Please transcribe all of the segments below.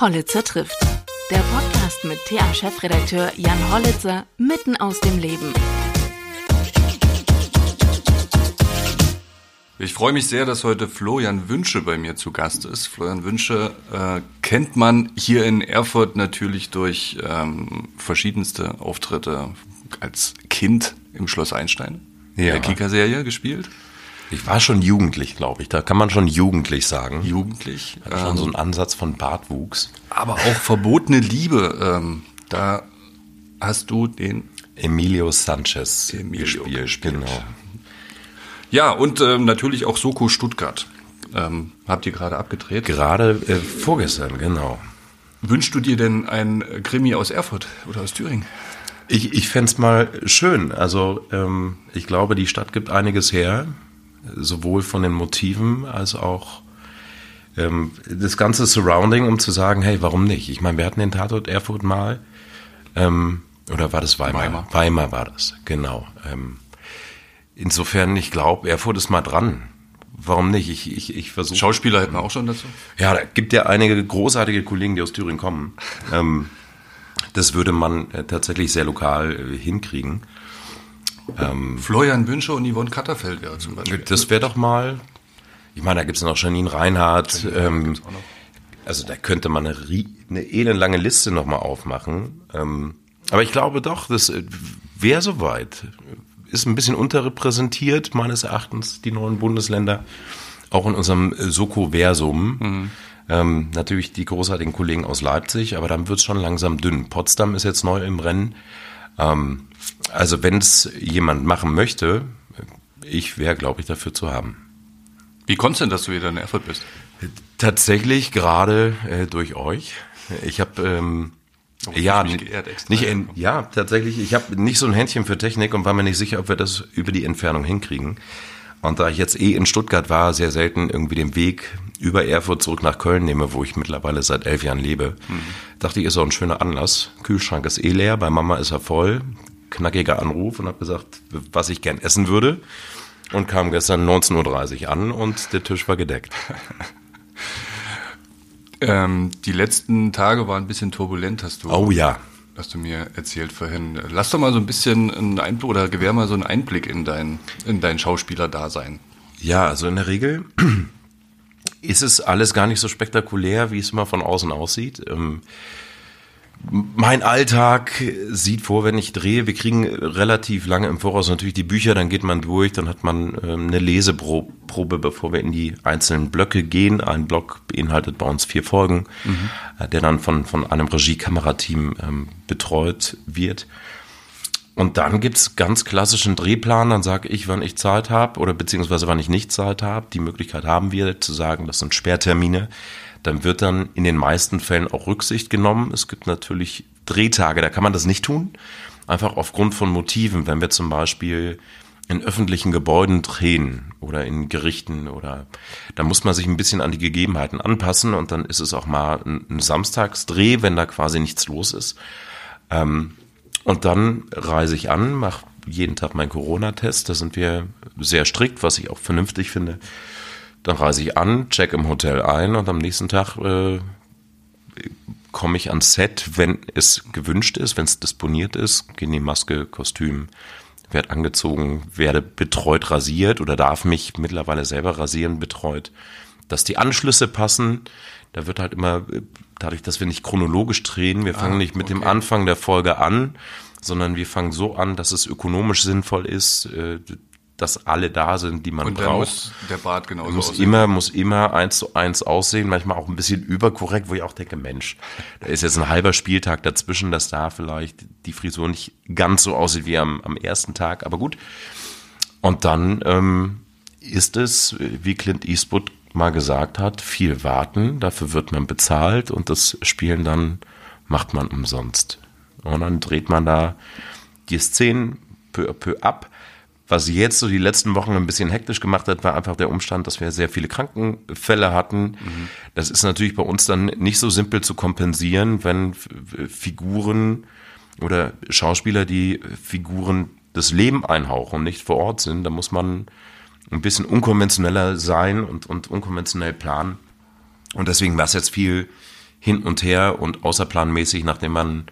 Hollitzer trifft. Der Podcast mit TA-Chefredakteur Jan Hollitzer mitten aus dem Leben. Ich freue mich sehr, dass heute Florian Wünsche bei mir zu Gast ist. Florian Wünsche äh, kennt man hier in Erfurt natürlich durch ähm, verschiedenste Auftritte als Kind im Schloss Einstein, ja. der Kika-Serie gespielt. Ich war schon jugendlich, glaube ich. Da kann man schon jugendlich sagen. Jugendlich. Hat schon ähm, so einen Ansatz von Bartwuchs. Aber auch verbotene Liebe. Ähm, da hast du den Emilio Sanchez Emilio gespielt. gespielt. Genau. Ja, und ähm, natürlich auch Soko Stuttgart. Ähm, habt ihr gerade abgedreht? Gerade äh, vorgestern, genau. Wünschst du dir denn ein Krimi aus Erfurt oder aus Thüringen? Ich, ich fände es mal schön. Also ähm, ich glaube, die Stadt gibt einiges her, sowohl von den Motiven als auch ähm, das ganze Surrounding, um zu sagen, hey, warum nicht? Ich meine, wir hatten den Tatort Erfurt mal. Ähm, oder war das Weimar? Weimar, Weimar war das, genau. Ähm, Insofern, ich glaube, Erfurt ist mal dran. Warum nicht? Ich, ich, ich versuche. Schauspieler hätten wir auch schon dazu? Ja, da gibt ja einige großartige Kollegen, die aus Thüringen kommen. Ähm, das würde man äh, tatsächlich sehr lokal äh, hinkriegen. Ähm, Florian Wünsche und Yvonne Katterfeld wäre zum Beispiel. Das wäre doch mal. Ich meine, da gibt es noch Janine Reinhardt. Ähm, also da könnte man eine, eine elendlange Liste nochmal aufmachen. Ähm, aber ich glaube doch, das äh, wäre soweit ist ein bisschen unterrepräsentiert, meines Erachtens, die neuen Bundesländer, auch in unserem äh, Soko-Versum. Mhm. Ähm, natürlich die großartigen Kollegen aus Leipzig, aber dann wird es schon langsam dünn. Potsdam ist jetzt neu im Rennen. Ähm, also wenn es jemand machen möchte, ich wäre, glaube ich, dafür zu haben. Wie kommt es denn, dass du wieder in Erfurt bist? Tatsächlich gerade äh, durch euch. Ich habe ähm, Oh, ja, nicht in, ja, tatsächlich. Ich habe nicht so ein Händchen für Technik und war mir nicht sicher, ob wir das über die Entfernung hinkriegen. Und da ich jetzt eh in Stuttgart war, sehr selten irgendwie den Weg über Erfurt zurück nach Köln nehme, wo ich mittlerweile seit elf Jahren lebe, mhm. dachte ich, ist auch ein schöner Anlass. Kühlschrank ist eh leer, bei Mama ist er voll. Knackiger Anruf und habe gesagt, was ich gern essen würde. Und kam gestern 19.30 Uhr an und der Tisch war gedeckt. Ähm, die letzten Tage waren ein bisschen turbulent, hast du. Oh ja. Hast du mir erzählt vorhin. Lass doch mal so ein bisschen einen Einblick oder gewähr mal so einen Einblick in dein, in dein Schauspielerdasein. Ja, also in der Regel ist es alles gar nicht so spektakulär, wie es immer von außen aussieht. Ähm, mein Alltag sieht vor, wenn ich drehe, wir kriegen relativ lange im Voraus natürlich die Bücher, dann geht man durch, dann hat man ähm, eine Leseprobe, bevor wir in die einzelnen Blöcke gehen. Ein Block beinhaltet bei uns vier Folgen, mhm. Der dann von, von einem Regie-Kamerateam ähm, betreut wird. Und dann gibt's ganz klassischen Drehplan, dann sage ich, wann ich Zeit habe oder beziehungsweise wann ich nicht Zeit habe. Die Möglichkeit haben wir zu sagen, das sind Sperrtermine dann wird dann in den meisten Fällen auch Rücksicht genommen. Es gibt natürlich Drehtage, da kann man das nicht tun. Einfach aufgrund von Motiven, wenn wir zum Beispiel in öffentlichen Gebäuden drehen oder in Gerichten oder da muss man sich ein bisschen an die Gegebenheiten anpassen und dann ist es auch mal ein, Samstagsdreh, wenn da quasi nichts los ist. Ähm, und dann reise ich an, mache jeden Tag meinen Corona-Test. Da sind wir sehr strikt, was ich auch vernünftig finde. Dann reise ich an, check im Hotel ein und am nächsten Tag äh, komme ich ans Set, wenn es gewünscht ist, wenn es disponiert ist, gehe in die Maske, Kostüm, werde angezogen, werde betreut rasiert oder darf mich mittlerweile selber rasieren, betreut, dass die Anschlüsse passen. Da wird halt immer, dadurch, dass wir nicht chronologisch drehen, wir fangen ah, nicht mit okay. dem Anfang der Folge an, sondern wir fangen so an, dass es ökonomisch sinnvoll ist, äh, dass alle da sind, die man und braucht. Muss der Bart genauso muss aussehen. immer muss immer eins zu eins aussehen, manchmal auch ein bisschen überkorrekt, wo ich auch denke, Mensch, da ist jetzt ein halber Spieltag dazwischen, dass da vielleicht die Frisur nicht ganz so aussieht wie am, am ersten Tag, aber gut. Und dann ähm, ist es, wie Clint Eastwood mal gesagt hat, viel warten, dafür wird man bezahlt und das Spielen dann macht man umsonst. Und dann dreht man da die Szenen peu à peu ab was jetzt so die letzten Wochen ein bisschen hektisch gemacht hat, war einfach der Umstand, dass wir sehr viele Krankenfälle hatten. Mhm. Das ist natürlich bei uns dann nicht so simpel zu kompensieren, wenn Figuren oder Schauspieler, die Figuren das Leben einhauchen und nicht vor Ort sind. Da muss man ein bisschen unkonventioneller sein und, und unkonventionell planen. Und deswegen war es jetzt viel hin und her und außerplanmäßig, nachdem man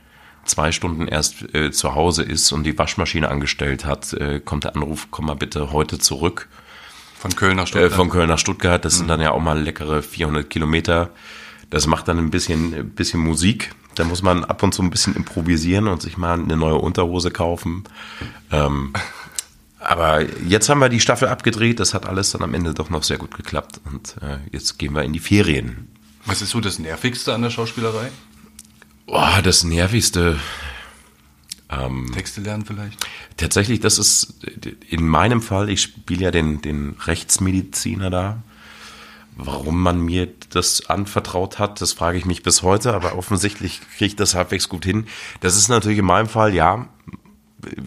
zwei Stunden erst äh, zu Hause ist und die Waschmaschine angestellt hat, äh, kommt der Anruf, komm mal bitte heute zurück. Von Köln nach Stuttgart. Äh, von Köln nach Stuttgart, das mhm. sind dann ja auch mal leckere 400 Kilometer. Das macht dann ein bisschen, ein bisschen Musik. Da muss man ab und zu ein bisschen improvisieren und sich mal eine neue Unterhose kaufen. Ähm, aber jetzt haben wir die Staffel abgedreht. Das hat alles dann am Ende doch noch sehr gut geklappt. Und äh, jetzt gehen wir in die Ferien. Was ist so das Nervigste an der Schauspielerei? Oh, das Nervigste. Ähm, Texte lernen vielleicht? Tatsächlich, das ist in meinem Fall, ich spiele ja den, den Rechtsmediziner da. Warum man mir das anvertraut hat, das frage ich mich bis heute, aber offensichtlich kriege ich das halbwegs gut hin. Das ist natürlich in meinem Fall, ja,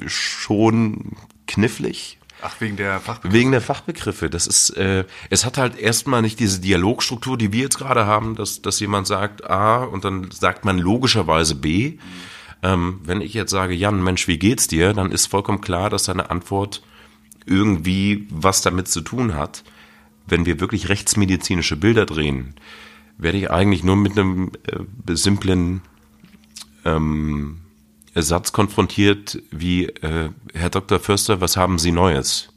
schon knifflig. Ach, wegen der Fachbegriffe? Wegen der Fachbegriffe. Das ist, äh, es hat halt erstmal nicht diese Dialogstruktur, die wir jetzt gerade haben, dass, dass jemand sagt A und dann sagt man logischerweise B. Ähm, wenn ich jetzt sage, Jan, Mensch, wie geht's dir? Dann ist vollkommen klar, dass deine Antwort irgendwie was damit zu tun hat. Wenn wir wirklich rechtsmedizinische Bilder drehen, werde ich eigentlich nur mit einem äh, simplen ähm, Satz konfrontiert wie, äh, Herr Dr. Förster, was haben Sie Neues?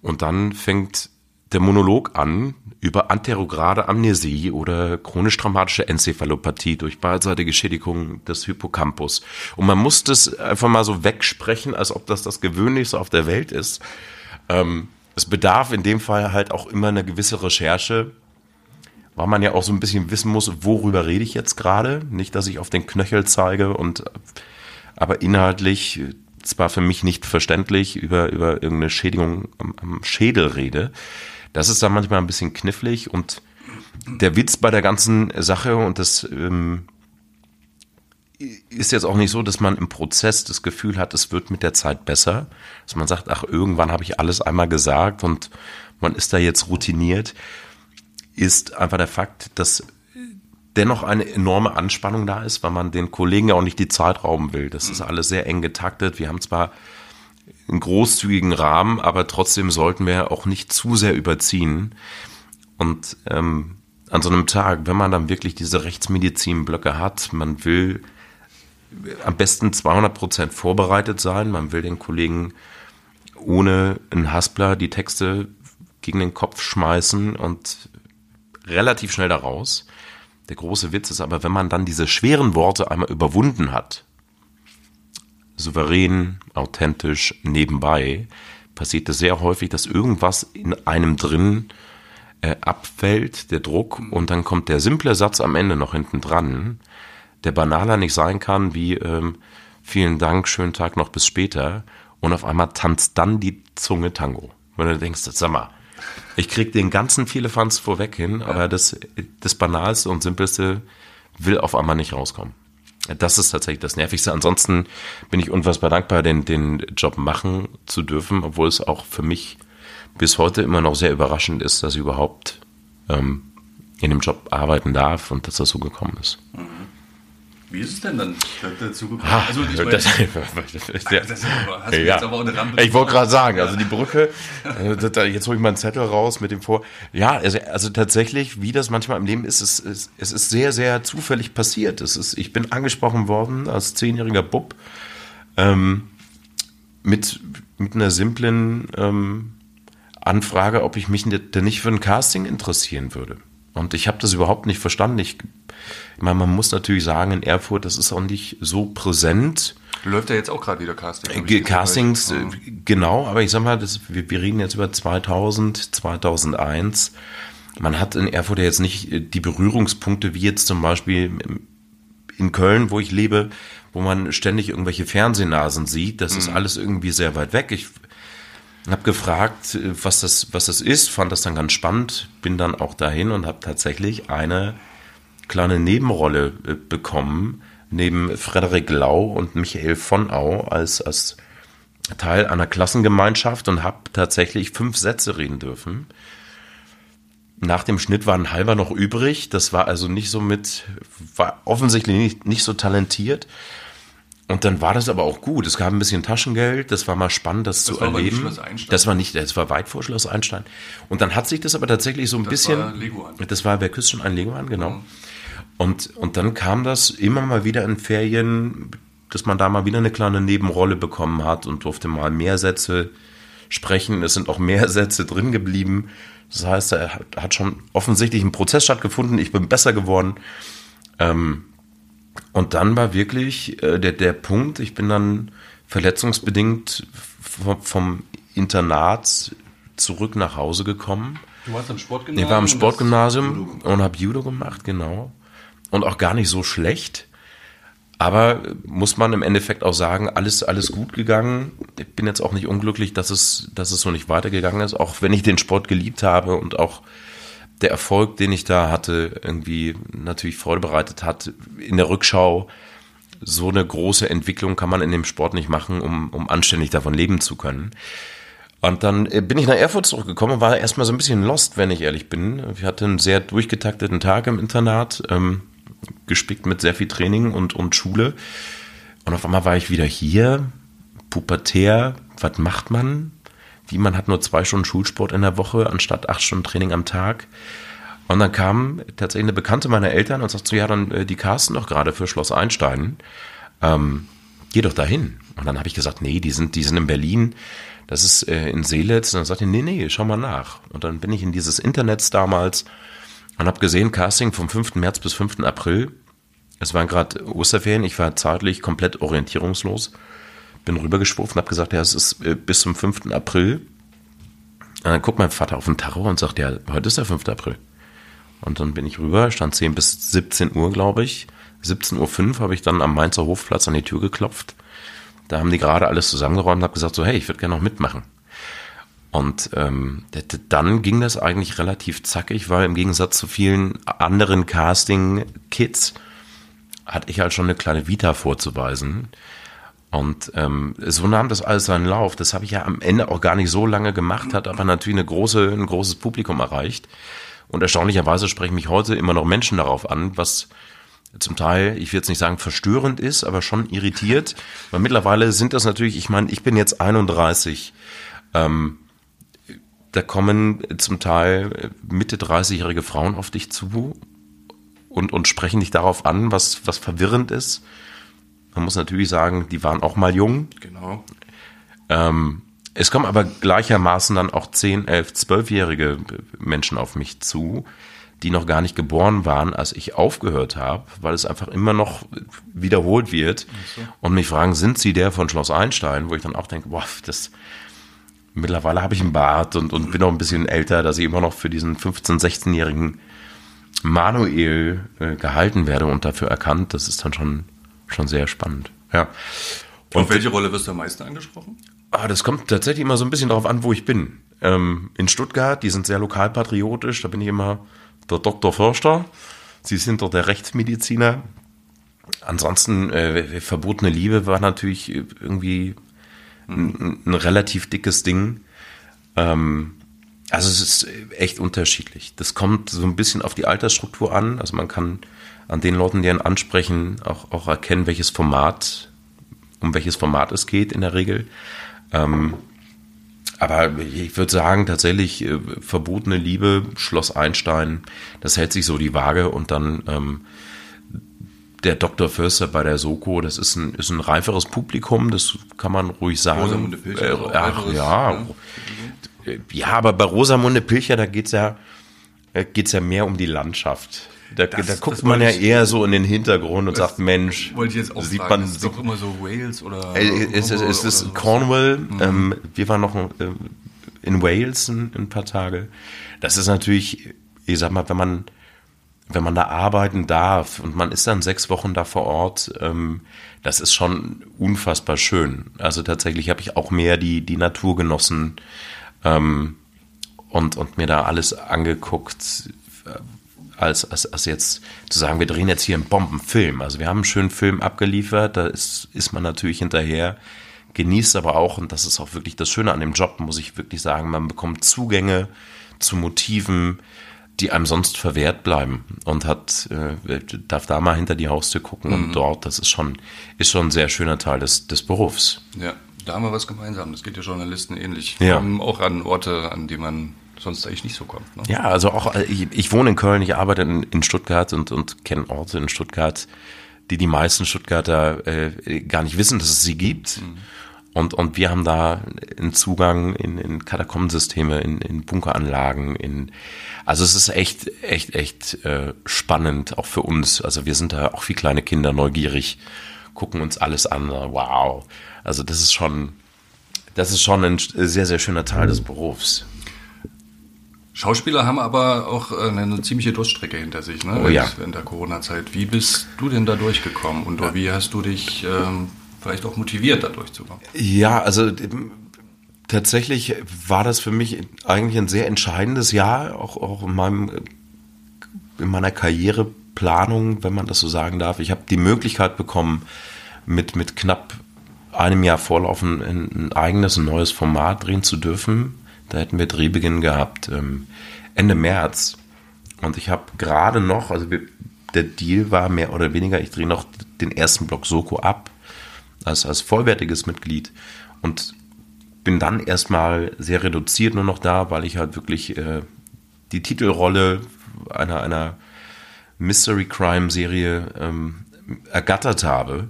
Und dann fängt der Monolog an über anterograde Amnesie oder chronisch traumatische Enzephalopathie durch beidseitige Schädigung des Hippocampus. Und man muss das einfach mal so wegsprechen, als ob das das Gewöhnlichste auf der Welt ist. Ähm, es bedarf in dem Fall halt auch immer eine gewisse Recherche, weil man ja auch so ein bisschen wissen muss, worüber rede ich jetzt gerade. Nicht, dass ich auf den Knöchel zeige und aber inhaltlich zwar für mich nicht verständlich über, über irgendeine Schädigung am, am Schädel rede. Das ist dann manchmal ein bisschen knifflig und der Witz bei der ganzen Sache und das ähm, ist jetzt auch nicht so, dass man im Prozess das Gefühl hat, es wird mit der Zeit besser, dass man sagt, ach, irgendwann habe ich alles einmal gesagt und man ist da jetzt routiniert, ist einfach der Fakt, dass dennoch eine enorme Anspannung da ist, weil man den Kollegen ja auch nicht die Zeit rauben will. Das ist alles sehr eng getaktet. Wir haben zwar einen großzügigen Rahmen, aber trotzdem sollten wir auch nicht zu sehr überziehen. Und ähm, an so einem Tag, wenn man dann wirklich diese Rechtsmedizinblöcke hat, man will am besten 200 Prozent vorbereitet sein, man will den Kollegen ohne einen Haspler die Texte gegen den Kopf schmeißen und relativ schnell da raus. Der große Witz ist aber, wenn man dann diese schweren Worte einmal überwunden hat, souverän, authentisch, nebenbei, passiert es sehr häufig, dass irgendwas in einem drin äh, abfällt, der Druck, und dann kommt der simple Satz am Ende noch hinten dran, der banaler nicht sein kann wie ähm, vielen Dank, schönen Tag noch bis später, und auf einmal tanzt dann die Zunge Tango. Wenn du denkst, sag mal, ich krieg den ganzen Vierlefanz vorweg hin, ja. aber das, das Banalste und Simpelste will auf einmal nicht rauskommen. Das ist tatsächlich das Nervigste. Ansonsten bin ich unfassbar dankbar, den, den Job machen zu dürfen, obwohl es auch für mich bis heute immer noch sehr überraschend ist, dass ich überhaupt ähm, in dem Job arbeiten darf und dass das so gekommen ist. Mhm. Wie ist es denn dann dazu gekommen? Ah, also, ich, das, das, ja. das, ja. Ich wollte gerade sagen, also die Brücke, äh, jetzt hole ich mal einen Zettel raus mit dem Vor. Ja, also, also tatsächlich, wie das manchmal im Leben ist, es, es, es ist sehr, sehr zufällig passiert. Es ist, ich bin angesprochen worden als zehnjähriger Bub ähm, mit, mit einer simplen ähm, Anfrage, ob ich mich denn nicht für ein Casting interessieren würde. Und ich habe das überhaupt nicht verstanden. Ich, ich meine, man muss natürlich sagen, in Erfurt, das ist auch nicht so präsent. Läuft ja jetzt auch gerade wieder Casting. Äh, Castings, äh, genau, aber ich sag mal, das, wir, wir reden jetzt über 2000, 2001. Man hat in Erfurt ja jetzt nicht äh, die Berührungspunkte wie jetzt zum Beispiel in Köln, wo ich lebe, wo man ständig irgendwelche Fernsehnasen sieht. Das mhm. ist alles irgendwie sehr weit weg. Ich habe gefragt, was das, was das ist, fand das dann ganz spannend, bin dann auch dahin und habe tatsächlich eine kleine Nebenrolle äh, bekommen, neben Frederik Lau und Michael von Au als, als Teil einer Klassengemeinschaft und habe tatsächlich fünf Sätze reden dürfen. Nach dem Schnitt war ein halber noch übrig. Das war also nicht so mit, war offensichtlich nicht, nicht so talentiert. Und dann war das aber auch gut. Es gab ein bisschen Taschengeld. Das war mal spannend, das, das zu erleben. Das war nicht, das war weit vor Schloss Einstein. Und dann hat sich das aber tatsächlich so ein das bisschen. War Leguan. Das war, wer küsst schon ein Leguan, genau. Mhm. Und, und dann kam das immer mal wieder in Ferien, dass man da mal wieder eine kleine Nebenrolle bekommen hat und durfte mal mehr Sätze sprechen. Es sind auch mehr Sätze drin geblieben. Das heißt, er hat schon offensichtlich ein Prozess stattgefunden. Ich bin besser geworden. Ähm, und dann war wirklich äh, der, der Punkt, ich bin dann verletzungsbedingt vom, vom Internat zurück nach Hause gekommen. Du warst am Sportgymnasium? Ich war am Sportgymnasium und habe Judo gemacht, genau. Und auch gar nicht so schlecht. Aber muss man im Endeffekt auch sagen, alles, alles gut gegangen. Ich bin jetzt auch nicht unglücklich, dass es, dass es so nicht weitergegangen ist, auch wenn ich den Sport geliebt habe und auch der Erfolg, den ich da hatte, irgendwie natürlich Freude bereitet hat. In der Rückschau, so eine große Entwicklung kann man in dem Sport nicht machen, um, um anständig davon leben zu können. Und dann bin ich nach Erfurt zurückgekommen und war erstmal so ein bisschen lost, wenn ich ehrlich bin. Ich hatte einen sehr durchgetakteten Tag im Internat. Ähm, gespickt mit sehr viel Training und, und Schule. Und auf einmal war ich wieder hier, pubertär, was macht man? Wie man hat nur zwei Stunden Schulsport in der Woche anstatt acht Stunden Training am Tag. Und dann kam tatsächlich eine Bekannte meiner Eltern und sagte so, ja, dann äh, die casten doch gerade für Schloss Einstein. Ähm, geh doch dahin. Und dann habe ich gesagt, nee, die sind, die sind in Berlin. Das ist äh, in Seelitz. Und dann sagte ich, nee, nee, schau mal nach. Und dann bin ich in dieses Internet damals und habe gesehen, Casting vom 5. März bis 5. April. Es waren gerade Osterferien, ich war zeitlich komplett orientierungslos. Bin rübergeschwurft und habe gesagt, ja, es ist äh, bis zum 5. April. Und dann guckt mein Vater auf den Tacho und sagt, ja, heute ist der 5. April. Und dann bin ich rüber, stand 10 bis 17 Uhr, glaube ich. 17.05 Uhr habe ich dann am Mainzer Hofplatz an die Tür geklopft. Da haben die gerade alles zusammengeräumt und habe gesagt, so, hey, ich würde gerne noch mitmachen. Und ähm, dann ging das eigentlich relativ zackig, weil im Gegensatz zu vielen anderen Casting-Kids hatte ich halt schon eine kleine Vita vorzuweisen. Und ähm, so nahm das alles seinen Lauf. Das habe ich ja am Ende auch gar nicht so lange gemacht, hat aber natürlich eine große, ein großes Publikum erreicht. Und erstaunlicherweise sprechen mich heute immer noch Menschen darauf an, was zum Teil, ich will jetzt nicht sagen verstörend ist, aber schon irritiert. Weil mittlerweile sind das natürlich, ich meine, ich bin jetzt 31. Ähm, da kommen zum Teil Mitte 30-jährige Frauen auf dich zu und, und sprechen dich darauf an, was, was verwirrend ist. Man muss natürlich sagen, die waren auch mal jung. Genau. Ähm, es kommen aber gleichermaßen dann auch 10, 11, 12-jährige Menschen auf mich zu, die noch gar nicht geboren waren, als ich aufgehört habe, weil es einfach immer noch wiederholt wird so. und mich fragen, sind Sie der von Schloss Einstein? Wo ich dann auch denke, boah, das, mittlerweile habe ich einen Bart und, und bin auch ein bisschen älter, dass ich immer noch für diesen 15-, 16-jährigen Manuel äh, gehalten werde und dafür erkannt. Das ist dann schon, schon sehr spannend. Ja. Und Auf welche Rolle wirst du am meisten angesprochen? Ah, das kommt tatsächlich immer so ein bisschen darauf an, wo ich bin. Ähm, in Stuttgart, die sind sehr lokalpatriotisch, da bin ich immer der Dr. Förster. Sie sind doch der Rechtsmediziner. Ansonsten, äh, verbotene Liebe war natürlich irgendwie ein, relativ dickes Ding. Ähm, also es ist echt unterschiedlich. Das kommt so ein bisschen auf die Altersstruktur an. Also man kann an den Leuten, die einen ansprechen, auch, auch erkennen, welches Format, um welches Format es geht in der Regel. Ähm, aber ich würde sagen, tatsächlich äh, verbotene Liebe, Schloss Einstein, das hält sich so die Waage und dann ähm, der Dr. Förster bei der Soko, das ist ein, ist ein reiferes Publikum, das kann man ruhig sagen. Rosamunde Pilcher. Äh, ach, ja. ja. Ja, aber bei Rosamunde Pilcher, da geht's ja, geht's ja mehr um die Landschaft. Da, das, da guckt man ja eher so in den Hintergrund und sagt, Mensch, wollte ich jetzt auch sieht fragen, man, ist doch immer so Wales oder. Äh, es, es, es ist oder Cornwall. Mhm. Ähm, wir waren noch äh, in Wales ein, ein paar Tage. Das ist natürlich, ich sag mal, wenn man wenn man da arbeiten darf und man ist dann sechs Wochen da vor Ort, ähm, das ist schon unfassbar schön. Also tatsächlich habe ich auch mehr die, die Natur genossen ähm, und, und mir da alles angeguckt, äh, als, als, als jetzt zu sagen, wir drehen jetzt hier einen Bombenfilm. Also wir haben einen schönen Film abgeliefert, da ist, ist man natürlich hinterher, genießt aber auch, und das ist auch wirklich das Schöne an dem Job, muss ich wirklich sagen, man bekommt Zugänge zu Motiven, die einem sonst verwehrt bleiben und hat, äh, darf da mal hinter die Haustür gucken mhm. und dort, das ist schon, ist schon ein sehr schöner Teil des, des Berufs. Ja, da haben wir was gemeinsam. Das geht ja Journalisten ähnlich. Wir ja. kommen auch an Orte, an die man sonst eigentlich nicht so kommt. Ne? Ja, also auch, äh, ich, ich wohne in Köln, ich arbeite in, in Stuttgart und, und kenne Orte in Stuttgart, die die meisten Stuttgarter äh, gar nicht wissen, dass es sie gibt. Mhm. Und, und wir haben da einen Zugang in, in Katakombensysteme, in, in Bunkeranlagen, in also es ist echt, echt, echt äh, spannend, auch für uns. Also wir sind da auch wie kleine Kinder neugierig, gucken uns alles an. Wow. Also das ist schon, das ist schon ein sehr, sehr schöner Teil des Berufs. Schauspieler haben aber auch äh, eine ziemliche Durststrecke hinter sich, ne? Oh ja. In der Corona-Zeit. Wie bist du denn da durchgekommen und wie hast du dich ähm, vielleicht auch motiviert, da durchzukommen? Ja, also tatsächlich war das für mich eigentlich ein sehr entscheidendes Jahr, auch, auch in meinem in meiner Karriereplanung, wenn man das so sagen darf. Ich habe die Möglichkeit bekommen, mit, mit knapp einem Jahr Vorlaufen ein eigenes, ein neues Format drehen zu dürfen. Da hätten wir Drehbeginn gehabt ähm, Ende März. Und ich habe gerade noch, also wir, der Deal war mehr oder weniger, ich drehe noch den ersten Block Soko ab, als, als vollwertiges Mitglied. Und bin dann erstmal sehr reduziert nur noch da, weil ich halt wirklich äh, die Titelrolle einer, einer Mystery Crime Serie ähm, ergattert habe.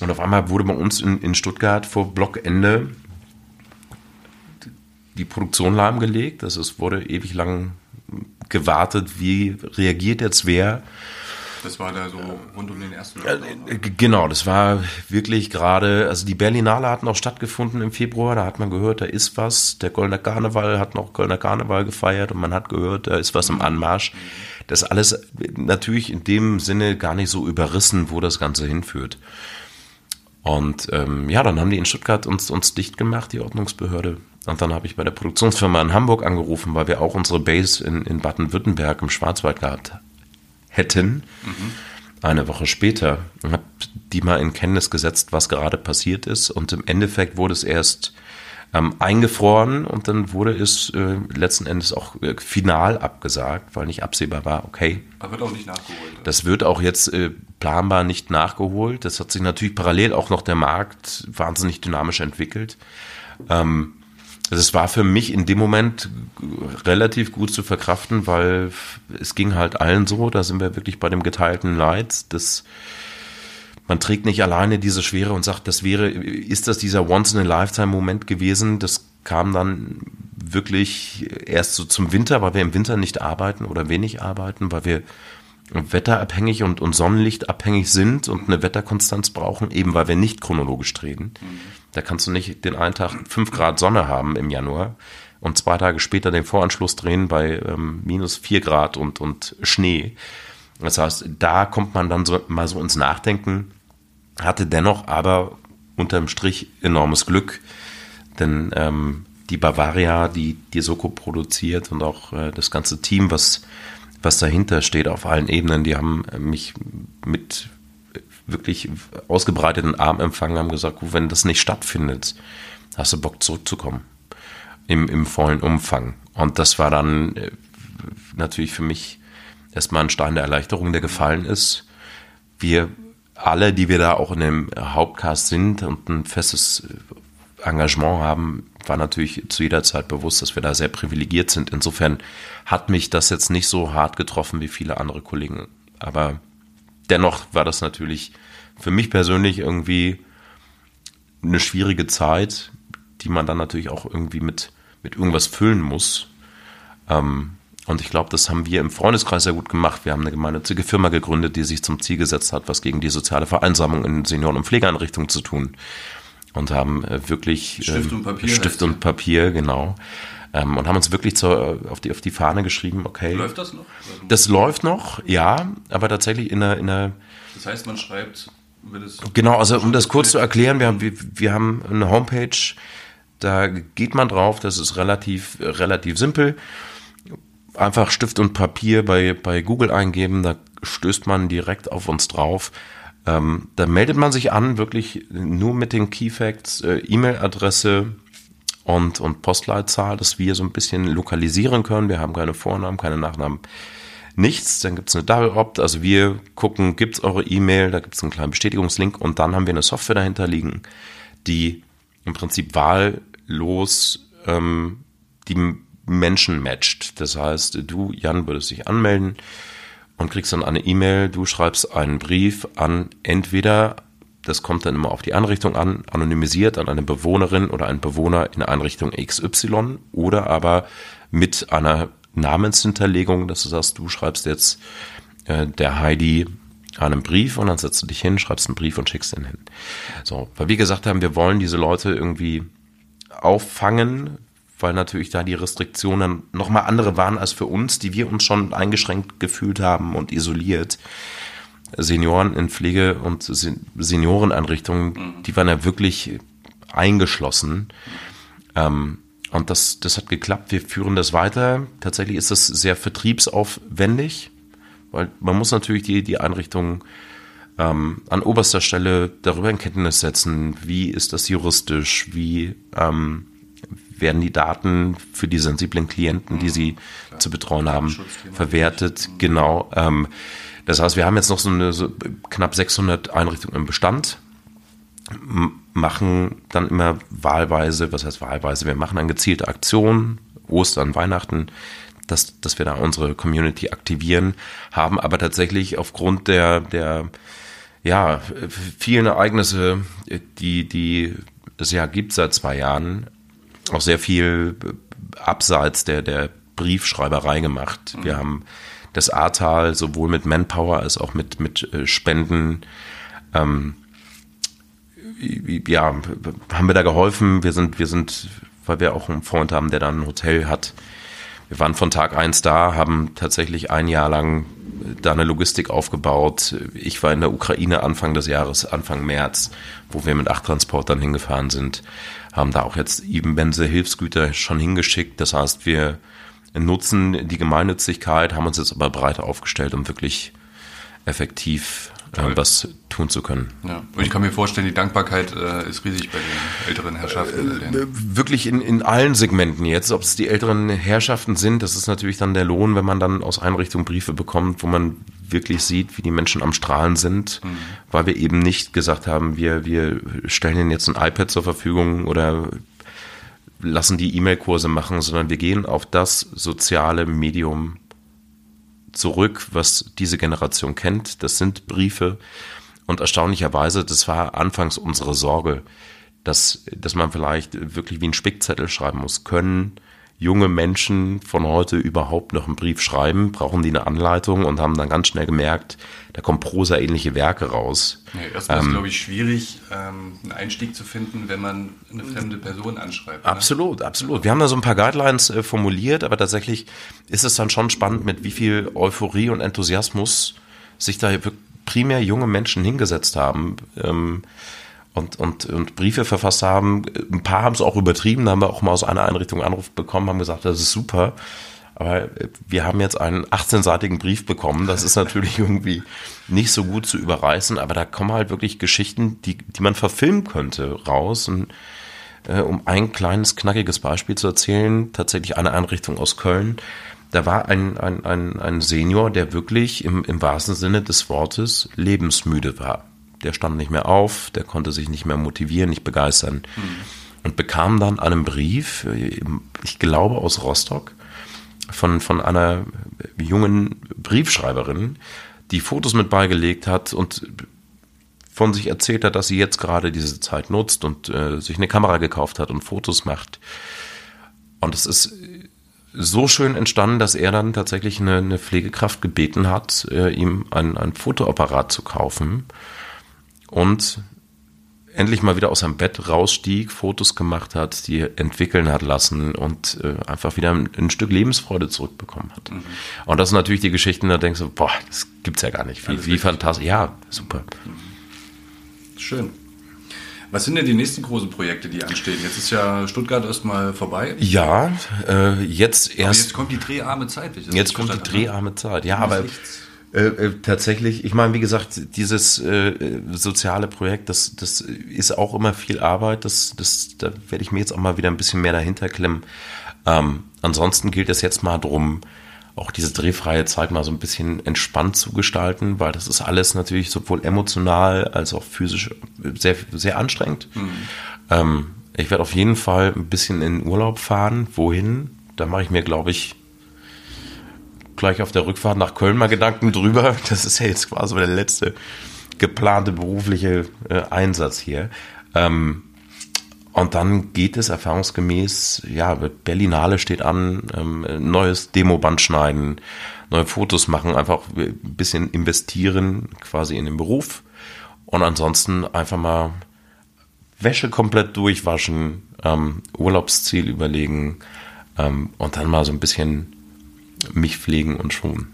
Und auf einmal wurde bei uns in, in Stuttgart vor Blockende die Produktion lahmgelegt. Also es wurde ewig lang gewartet, wie reagiert jetzt wer. Das war da so rund um den ersten Lockdown. Äh, genau, das war wirklich gerade, also die Berlinale hat noch stattgefunden im Februar, da hat man gehört, da ist was. Der Kölner Karneval hat noch Kölner Karneval gefeiert und man hat gehört, da ist was im Anmarsch. Das alles natürlich in dem Sinne gar nicht so überrissen, wo das Ganze hinführt. Und ähm, ja, dann haben die in Stuttgart uns, uns dicht gemacht, die Ordnungsbehörde. Und dann habe ich bei der Produktionsfirma in Hamburg angerufen, weil wir auch unsere Base in, in Baden-Württemberg im Schwarzwald gehabt hätten. Mhm. Eine Woche später habe die mal in Kenntnis gesetzt, was gerade passiert ist. Und im Endeffekt wurde es erst ähm, eingefroren und dann wurde es äh, letzten Endes auch äh, final abgesagt, weil nicht absehbar war, okay. Aber wird auch nicht nachgeholt. Das wird auch jetzt äh, planbar nicht nachgeholt. Das hat sich natürlich parallel auch noch der Markt wahnsinnig dynamisch entwickelt. Ähm, also es war für mich in dem Moment relativ gut zu verkraften, weil es ging halt allen so, da sind wir wirklich bei dem geteilten Leid, das man trägt nicht alleine diese Schwere und sagt, das wäre, ist das dieser Once-in-a-Lifetime-Moment gewesen? Das kam dann wirklich erst so zum Winter, weil wir im Winter nicht arbeiten oder wenig arbeiten, weil wir wetterabhängig und, und sonnenlichtabhängig sind und eine Wetterkonstanz brauchen, eben weil wir nicht chronologisch. Mhm. Da kannst du nicht den einen Tag fünf Grad Sonne haben im Januar und zwei Tage später den Voranschluss drehen bei ähm, minus vier Grad und, und Schnee. Das heißt, da kommt man dann so, mal so ins Nachdenken, hatte dennoch aber unterm Strich enormes Glück, denn ähm, die Bavaria, die die Soko produziert und auch äh, das ganze Team, was, was dahinter steht auf allen Ebenen, die haben mich mit wirklich ausgebreiteten Arm empfangen, haben gesagt, wenn das nicht stattfindet, hast du Bock zurückzukommen. Im, im vollen Umfang. Und das war dann äh, natürlich für mich erstmal ein Stein der Erleichterung, der gefallen ist. Wir alle, die wir da auch in dem Hauptcast sind und ein festes Engagement haben, war natürlich zu jeder Zeit bewusst, dass wir da sehr privilegiert sind. Insofern hat mich das jetzt nicht so hart getroffen wie viele andere Kollegen. Aber dennoch war das natürlich für mich persönlich irgendwie eine schwierige Zeit, die man dann natürlich auch irgendwie mit, mit irgendwas füllen muss. Ähm, und ich glaube, das haben wir im Freundeskreis sehr gut gemacht. Wir haben eine gemeinnützige Firma gegründet, die sich zum Ziel gesetzt hat, was gegen die soziale Vereinsamung in Senioren- und Pflegeeinrichtungen zu tun. Und haben äh, wirklich Stift und Papier. Stift und Papier, genau. Ähm, und haben uns wirklich zur, auf, die, auf die Fahne geschrieben, okay. Läuft das noch? Das läuft noch, ja, aber tatsächlich in einer, in einer Das heißt, man schreibt, wenn es Genau, also um das kurz zu erklären, wir haben, wir, wir haben eine Homepage, da geht man drauf, das ist relativ, relativ simpel. Einfach Stift und Papier bei, bei Google eingeben, da stößt man direkt auf uns drauf. Ähm, da meldet man sich an, wirklich nur mit den Keyfacts, äh, E-Mail-Adresse, und, und Postleitzahl, dass wir so ein bisschen lokalisieren können. Wir haben keine Vornamen, keine Nachnamen, nichts. Dann gibt es eine Double Opt, also wir gucken, gibt es eure E-Mail, da gibt es einen kleinen Bestätigungslink und dann haben wir eine Software dahinter liegen, die im Prinzip wahllos ähm, die Menschen matcht. Das heißt, du, Jan, würdest dich anmelden und kriegst dann eine E-Mail, du schreibst einen Brief an entweder, das kommt dann immer auf die Einrichtung an, anonymisiert an eine Bewohnerin oder einen Bewohner in Einrichtung XY oder aber mit einer Namenshinterlegung, dass du sagst, du schreibst jetzt äh, der Heidi einen Brief und dann setzt du dich hin, schreibst einen Brief und schickst ihn hin. So, weil wir gesagt haben, wir wollen diese Leute irgendwie auffangen, weil natürlich da die Restriktionen nochmal andere waren als für uns, die wir uns schon eingeschränkt gefühlt haben und isoliert. Senioren in Pflege- und Senioreneinrichtungen, mhm. die waren ja wirklich eingeschlossen. Ähm, und das, das hat geklappt. Wir führen das weiter. Tatsächlich ist das sehr vertriebsaufwendig, weil man muss natürlich die, die Einrichtung ähm, an oberster Stelle darüber in Kenntnis setzen, wie ist das juristisch, wie ähm, werden die Daten für die sensiblen Klienten, die sie ja, zu betreuen haben, verwertet. Genau. Ähm, das heißt, wir haben jetzt noch so, eine, so knapp 600 Einrichtungen im Bestand, machen dann immer wahlweise, was heißt wahlweise, wir machen dann gezielte Aktionen, Ostern, Weihnachten, dass, dass wir da unsere Community aktivieren, haben aber tatsächlich aufgrund der, der ja, vielen Ereignisse, die, die es ja gibt seit zwei Jahren, auch sehr viel abseits der, der Briefschreiberei gemacht. Wir haben das Ahrtal sowohl mit Manpower als auch mit, mit äh, Spenden, ähm, ja, haben wir da geholfen. Wir sind, wir sind, weil wir auch einen Freund haben, der da ein Hotel hat. Wir waren von Tag eins da, haben tatsächlich ein Jahr lang da eine Logistik aufgebaut. Ich war in der Ukraine Anfang des Jahres, Anfang März, wo wir mit acht Transportern hingefahren sind, haben da auch jetzt eben Benze Hilfsgüter schon hingeschickt. Das heißt, wir nutzen die Gemeinnützigkeit, haben uns jetzt aber breit aufgestellt, um wirklich effektiv äh, was tun zu können. Ja. Und ich kann mir vorstellen, die Dankbarkeit äh, ist riesig bei den älteren Herrschaften. Äh, wirklich in, in allen Segmenten jetzt, ob es die älteren Herrschaften sind, das ist natürlich dann der Lohn, wenn man dann aus Einrichtungen Briefe bekommt, wo man wirklich sieht, wie die Menschen am Strahlen sind, mhm. weil wir eben nicht gesagt haben, wir, wir stellen ihnen jetzt ein iPad zur Verfügung oder lassen die E-Mail-Kurse machen, sondern wir gehen auf das soziale Medium zurück, was diese Generation kennt. Das sind Briefe. Und erstaunlicherweise, das war anfangs unsere Sorge, dass, dass man vielleicht wirklich wie ein Spickzettel schreiben muss. Können junge Menschen von heute überhaupt noch einen Brief schreiben? Brauchen die eine Anleitung und haben dann ganz schnell gemerkt, da kommen prosa-ähnliche Werke raus. Ja, erstmal ähm, ist, glaube ich, schwierig, ähm, einen Einstieg zu finden, wenn man eine fremde Person anschreibt. Ne? Absolut, ne? absolut. Wir haben da so ein paar Guidelines äh, formuliert, aber tatsächlich ist es dann schon spannend, mit wie viel Euphorie und Enthusiasmus sich da primär junge Menschen hingesetzt haben. Ähm, und, und, und Briefe verfasst haben. Ein paar haben es auch übertrieben, da haben wir auch mal aus einer Einrichtung einen Anruf bekommen, haben gesagt, das ist super. Aber wir haben jetzt einen 18-seitigen Brief bekommen. Das ist natürlich irgendwie nicht so gut zu überreißen, aber da kommen halt wirklich Geschichten, die, die man verfilmen könnte, raus. Und äh, um ein kleines, knackiges Beispiel zu erzählen, tatsächlich eine Einrichtung aus Köln. Da war ein, ein, ein, ein Senior, der wirklich im, im wahrsten Sinne des Wortes lebensmüde war der stand nicht mehr auf, der konnte sich nicht mehr motivieren, nicht begeistern. Mhm. Und bekam dann einen Brief, ich glaube aus Rostock, von, von einer jungen Briefschreiberin, die Fotos mit beigelegt hat und von sich erzählt hat, dass sie jetzt gerade diese Zeit nutzt und äh, sich eine Kamera gekauft hat und Fotos macht. Und es ist so schön entstanden, dass er dann tatsächlich eine, eine Pflegekraft gebeten hat, äh, ihm ein, ein Fotoapparat zu kaufen und endlich mal wieder aus seinem Bett rausstieg, Fotos gemacht hat, die entwickeln hat lassen und äh, einfach wieder ein, ein, Stück Lebensfreude zurückbekommen hat. Mhm. Und das sind natürlich die Geschichten, da denkst du, boah, das gibt's ja gar nicht. Wie, wie fantastisch. Ja, super. Mhm. Schön. Was sind denn die nächsten großen Projekte, die anstehen? Jetzt ist ja Stuttgart erstmal vorbei. Ja, äh, jetzt erst. Aber jetzt kommt die dreharme Zeit. Jetzt kommt die ne? dreharme Zeit. Ja, aber nichts. Äh, äh, tatsächlich, ich meine, wie gesagt, dieses äh, soziale Projekt, das, das ist auch immer viel Arbeit. Das, das, da werde ich mir jetzt auch mal wieder ein bisschen mehr dahinter klemmen. Ähm, ansonsten gilt es jetzt mal drum, auch diese drehfreie Zeit mal so ein bisschen entspannt zu gestalten, weil das ist alles natürlich sowohl emotional als auch physisch sehr, sehr anstrengend. Mhm. Ähm, ich werde auf jeden Fall ein bisschen in Urlaub fahren. Wohin? da mache ich mir, glaube ich, gleich auf der Rückfahrt nach Köln mal Gedanken drüber. Das ist ja jetzt quasi der letzte geplante berufliche äh, Einsatz hier. Ähm, und dann geht es erfahrungsgemäß, ja, Berlinale steht an, ähm, neues Demoband schneiden, neue Fotos machen, einfach ein bisschen investieren quasi in den Beruf und ansonsten einfach mal Wäsche komplett durchwaschen, ähm, Urlaubsziel überlegen ähm, und dann mal so ein bisschen mich pflegen und schonen.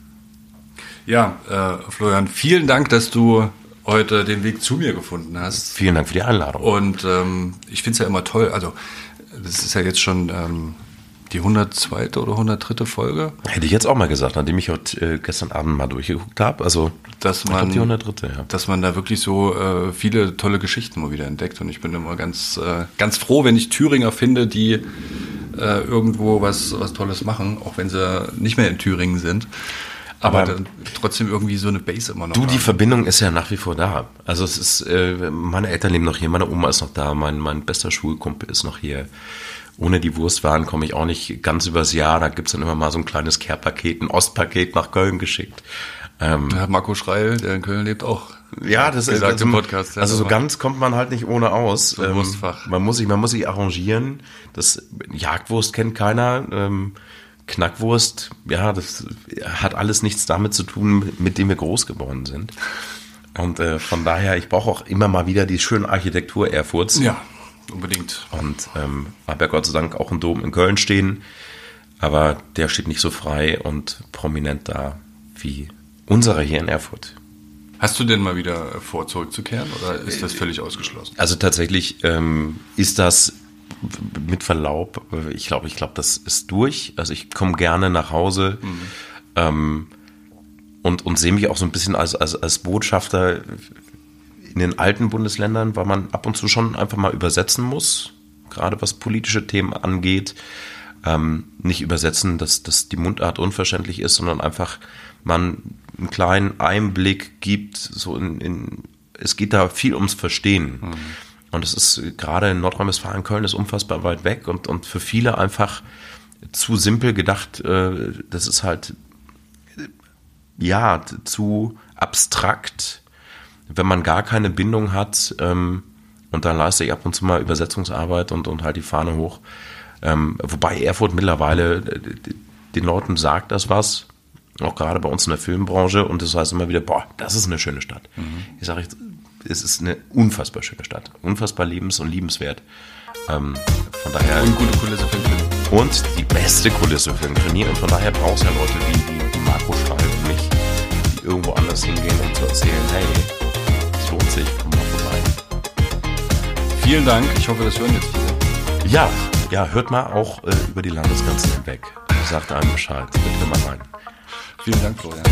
Ja, äh, Florian, vielen Dank, dass du heute den Weg zu mir gefunden hast. Vielen Dank für die Einladung. Und ähm, ich finde es ja immer toll, also das ist ja jetzt schon ähm, die 102. oder 103. Folge. Hätte ich jetzt auch mal gesagt, nachdem ich heute, äh, gestern Abend mal durchgeguckt habe. Also dass man, die 103. Ja. Dass man da wirklich so äh, viele tolle Geschichten mal wieder entdeckt. Und ich bin immer ganz, äh, ganz froh, wenn ich Thüringer finde, die äh, irgendwo was, was Tolles machen, auch wenn sie nicht mehr in Thüringen sind. Aber, aber trotzdem irgendwie so eine Base immer noch. Du, haben. die Verbindung ist ja nach wie vor da. Also es ist, äh, meine Eltern leben noch hier, meine Oma ist noch da, mein, mein bester Schulkumpel ist noch hier ohne die Wurstwaren komme ich auch nicht ganz übers Jahr. Da gibt's dann immer mal so ein kleines Care-Paket, ein Ostpaket nach Köln geschickt. Ähm, Marco Schreil, der in Köln lebt, auch. Ja, das ist also, Podcast. Ja, also so ganz kommt man halt nicht ohne aus. So ähm, Wurstfach. Man muss sich, man muss sich arrangieren. Das Jagdwurst kennt keiner. Ähm, Knackwurst, ja, das hat alles nichts damit zu tun, mit dem wir groß geworden sind. Und äh, von daher, ich brauche auch immer mal wieder die schöne Architektur Erfurts. Ja. Unbedingt. Und ähm, habe ja Gott sei Dank auch einen Dom in Köln stehen, aber der steht nicht so frei und prominent da wie unserer hier in Erfurt. Hast du denn mal wieder vor, zurückzukehren oder ist das völlig ausgeschlossen? Also tatsächlich ähm, ist das mit Verlaub, ich glaube, ich glaube, das ist durch. Also ich komme gerne nach Hause mhm. ähm, und, und sehe mich auch so ein bisschen als, als, als Botschafter in den alten Bundesländern, weil man ab und zu schon einfach mal übersetzen muss, gerade was politische Themen angeht. Ähm, nicht übersetzen, dass, dass die Mundart unverständlich ist, sondern einfach man einen kleinen Einblick gibt, so in, in es geht da viel ums Verstehen. Mhm. Und es ist gerade in Nordrhein-Westfalen, Köln ist unfassbar weit weg und, und für viele einfach zu simpel gedacht, äh, das ist halt ja zu abstrakt wenn man gar keine Bindung hat ähm, und dann leiste ich ab und zu mal Übersetzungsarbeit und, und halt die Fahne hoch. Ähm, wobei Erfurt mittlerweile äh, den Leuten sagt das was, auch gerade bei uns in der Filmbranche und das heißt immer wieder, boah, das ist eine schöne Stadt. Mhm. Ich sage, es ist eine unfassbar schöne Stadt, unfassbar lebens- und liebenswert. Ähm, von daher und gute Kulisse für den Film. Und die beste Kulisse für den Krimi und von daher brauchst du ja Leute wie, wie, Marco Schreil und mich, die irgendwo anders hingehen und zu erzählen, hey, lohnt sich. Komm mal vorbei. Vielen Dank. Ich hoffe, das hören jetzt viele. Ja, ja, hört mal auch äh, über die Landesgrenzen hinweg. Sagt einem Bescheid. Bitte mal rein. Vielen Dank, Florian.